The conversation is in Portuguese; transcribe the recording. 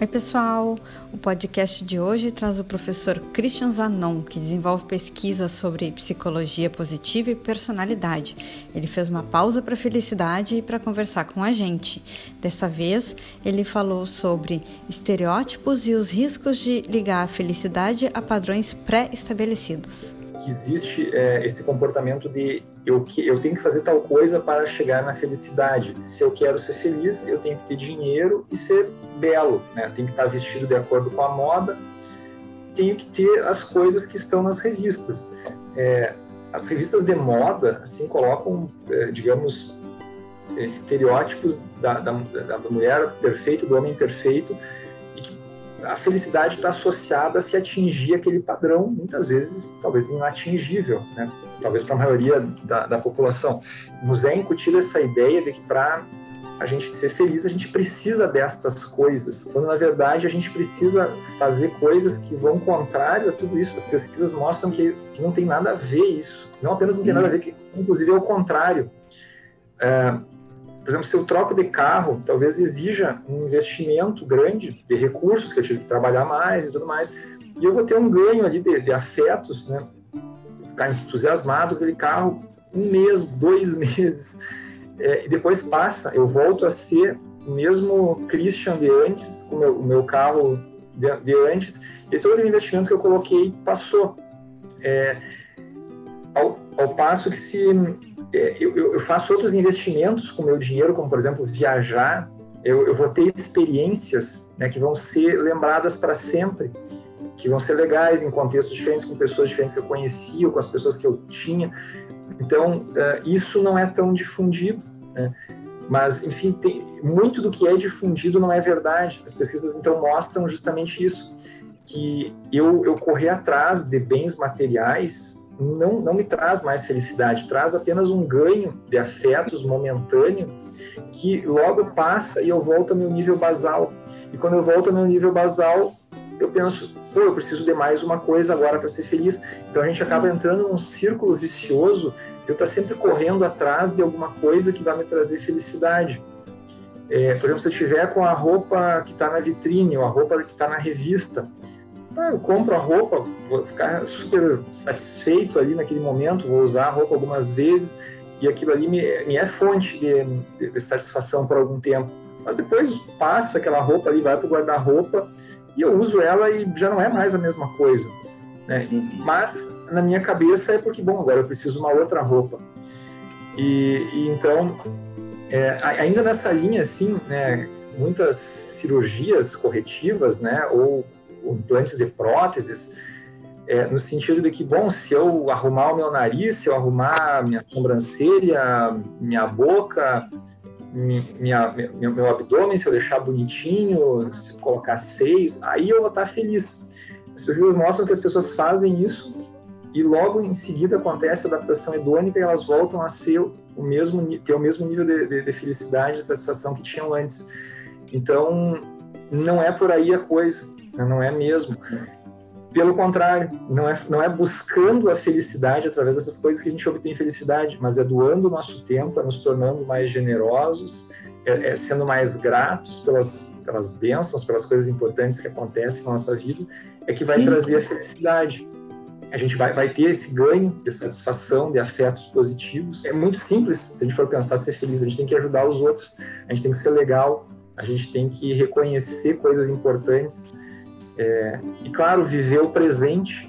Oi, pessoal! O podcast de hoje traz o professor Christian Zanon, que desenvolve pesquisas sobre psicologia positiva e personalidade. Ele fez uma pausa para a felicidade para conversar com a gente. Dessa vez, ele falou sobre estereótipos e os riscos de ligar a felicidade a padrões pré-estabelecidos. Que existe é, esse comportamento de eu, eu tenho que fazer tal coisa para chegar na felicidade. Se eu quero ser feliz, eu tenho que ter dinheiro e ser belo, né? Tenho que estar vestido de acordo com a moda, tenho que ter as coisas que estão nas revistas. É, as revistas de moda, assim, colocam, é, digamos, estereótipos da, da, da mulher perfeita, do homem perfeito, que a felicidade está associada a se atingir aquele padrão, muitas vezes, talvez inatingível, né? talvez para a maioria da, da população. Nos é incutida essa ideia de que para a gente ser feliz, a gente precisa destas coisas, quando na verdade a gente precisa fazer coisas que vão contrário a tudo isso. As pesquisas mostram que, que não tem nada a ver isso. Não apenas não tem nada a ver, que inclusive é o contrário. É, por exemplo, se eu troco de carro, talvez exija um investimento grande de recursos, que eu tive que trabalhar mais e tudo mais, e eu vou ter um ganho ali de, de afetos, né? Ficar entusiasmado com aquele carro um mês, dois meses é, e depois passa, eu volto a ser o mesmo Christian de antes, com meu, o meu carro de, de, antes, e todo o investimento que eu coloquei passou. É, ao, ao, passo que se eu, eu, faço outros investimentos com meu dinheiro, como por exemplo viajar, eu, eu vou ter experiências né, que vão ser lembradas para sempre, que vão ser legais em contextos diferentes, com pessoas diferentes que eu conhecia, ou com as pessoas que eu tinha. Então, uh, isso não é tão difundido. Né? Mas, enfim, tem, muito do que é difundido não é verdade. As pesquisas, então, mostram justamente isso, que eu, eu correr atrás de bens materiais não, não me traz mais felicidade, traz apenas um ganho de afetos momentâneo que logo passa e eu volto ao meu nível basal. E quando eu volto ao meu nível basal, eu penso, pô, eu preciso de mais uma coisa agora para ser feliz. Então a gente acaba entrando num círculo vicioso eu estar sempre correndo atrás de alguma coisa que vai me trazer felicidade. É, por exemplo, se eu estiver com a roupa que está na vitrine ou a roupa que está na revista, tá, eu compro a roupa, vou ficar super satisfeito ali naquele momento, vou usar a roupa algumas vezes e aquilo ali me, me é fonte de, de, de satisfação por algum tempo. Mas depois passa aquela roupa ali, vai para o guarda-roupa e eu uso ela e já não é mais a mesma coisa. Né? Mas na minha cabeça é porque, bom, agora eu preciso de uma outra roupa. E, e então, é, ainda nessa linha, assim, né, muitas cirurgias corretivas, né, ou implantes de próteses, é, no sentido de que, bom, se eu arrumar o meu nariz, se eu arrumar minha sobrancelha, minha boca, minha, meu, abdômen, se eu deixar bonitinho, se colocar seios, aí eu vou estar feliz. As pesquisas mostram que as pessoas fazem isso e logo em seguida acontece a adaptação hedônica e elas voltam a ser o mesmo ter o mesmo nível de, de, de felicidade e satisfação que tinham antes. Então não é por aí a coisa? Não é mesmo. Pelo contrário, não é, não é buscando a felicidade através dessas coisas que a gente obtém felicidade, mas é doando o nosso tempo, é nos tornando mais generosos, é, é sendo mais gratos pelas, pelas bênçãos, pelas coisas importantes que acontecem na nossa vida, é que vai trazer a felicidade. A gente vai, vai ter esse ganho de satisfação, de afetos positivos. É muito simples, se a gente for pensar ser feliz, a gente tem que ajudar os outros, a gente tem que ser legal, a gente tem que reconhecer coisas importantes é, e, claro, viver o presente.